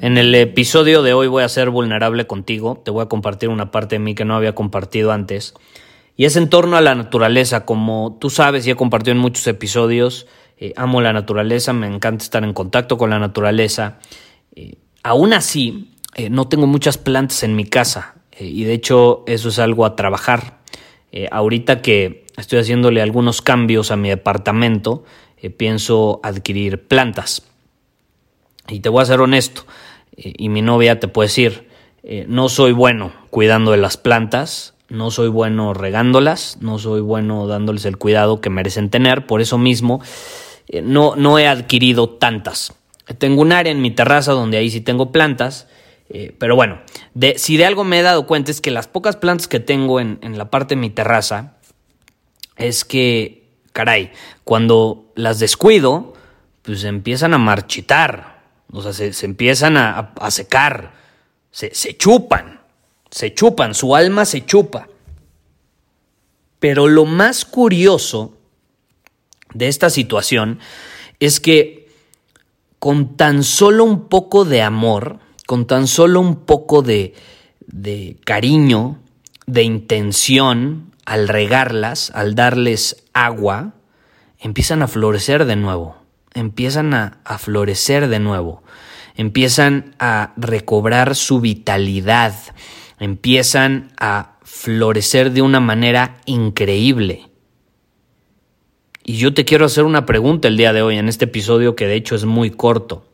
En el episodio de hoy voy a ser vulnerable contigo, te voy a compartir una parte de mí que no había compartido antes. Y es en torno a la naturaleza, como tú sabes y he compartido en muchos episodios, eh, amo la naturaleza, me encanta estar en contacto con la naturaleza. Eh, aún así, eh, no tengo muchas plantas en mi casa y de hecho eso es algo a trabajar. ahorita que estoy haciéndole algunos cambios a mi departamento, pienso adquirir plantas. Y te voy a ser honesto, eh, y mi novia te puede decir, eh, no soy bueno cuidando de las plantas, no soy bueno regándolas, no soy bueno dándoles el cuidado que merecen tener, por eso mismo eh, no, no he adquirido tantas. Tengo un área en mi terraza donde ahí sí tengo plantas, pero bueno, si de algo me he dado cuenta es que las pocas plantas que tengo en, en la parte de mi terraza es que, caray, cuando las descuido, pues empiezan a marchitar, o sea, se, empiezan a, secar, se, se chupan, se chupan, su alma se chupa. Pero lo más curioso de esta situación es que con tan solo un poco de amor, con tan solo un poco de, de cariño, de intención, al regarlas, al darles agua, empiezan a florecer de nuevo empiezan a, florecer de nuevo, empiezan a recobrar su vitalidad, empiezan a florecer de una manera increíble. Y yo te quiero hacer una pregunta el día de hoy en este episodio que de hecho es muy corto.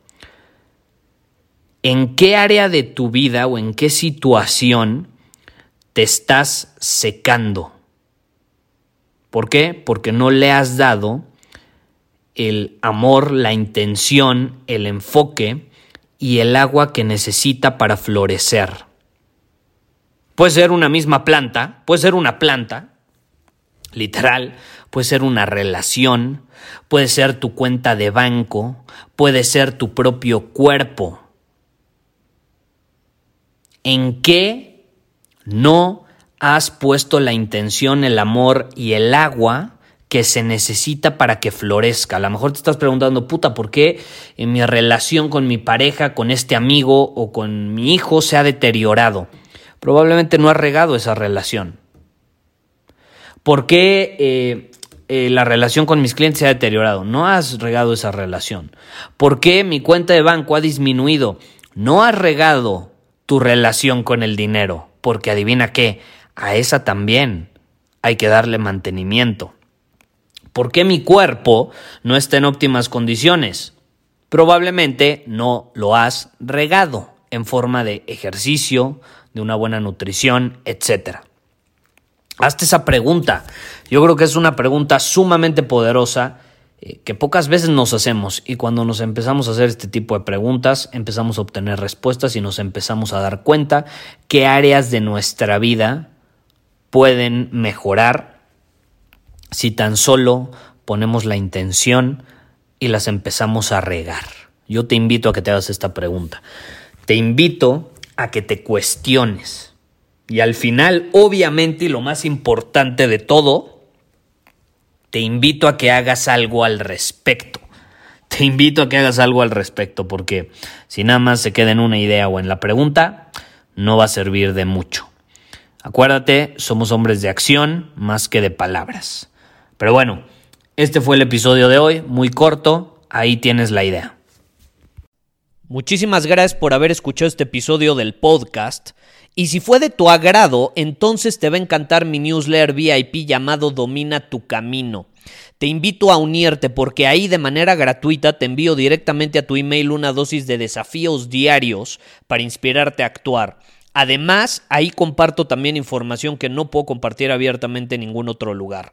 ¿En qué área de tu vida o en qué situación te estás secando? ¿Por qué? Porque no le has dado el amor, la intención, el enfoque y el agua que necesita para florecer. Puede ser una misma planta, puede ser una planta, literal, puede ser una relación, puede ser tu cuenta de banco, puede ser tu propio cuerpo. ¿En qué no has puesto la intención, el amor y el agua que se necesita para que florezca. A lo mejor te estás preguntando, puta, ¿por qué en mi relación con mi pareja, con este amigo o con mi hijo se ha deteriorado? Probablemente no has regado esa relación. ¿Por qué eh, eh, la relación con mis clientes se ha deteriorado? No has regado esa relación. ¿Por qué mi cuenta de banco ha disminuido? No has regado tu relación con el dinero. Porque adivina qué, a esa también hay que darle mantenimiento. ¿Por qué mi cuerpo no está en óptimas condiciones? Probablemente no lo has regado en forma de ejercicio, de una buena nutrición, etc. Hazte esa pregunta. Yo creo que es una pregunta sumamente poderosa eh, que pocas veces nos hacemos y cuando nos empezamos a hacer este tipo de preguntas empezamos a obtener respuestas y nos empezamos a dar cuenta qué áreas de nuestra vida pueden mejorar si tan solo ponemos la intención y las empezamos a regar? Yo te invito a que te hagas esta pregunta. Te invito a que te cuestiones. Y al final, obviamente, y lo más importante de todo, te invito a que hagas algo al respecto. Te invito a que hagas algo al respecto, porque si nada más se queda en una idea o en la pregunta, no va a servir de mucho. Acuérdate, somos hombres de acción más que de palabras. Pero bueno, este fue el episodio de hoy, muy corto, ahí tienes la idea. Muchísimas gracias por haber escuchado este episodio del podcast. Y si fue de tu agrado, entonces te va a encantar mi newsletter VIP llamado Domina tu Camino. Te invito a unirte porque ahí de manera gratuita te envío directamente a tu email una dosis de desafíos diarios para inspirarte a actuar. Además, ahí comparto también información que no puedo compartir abiertamente en ningún otro lugar.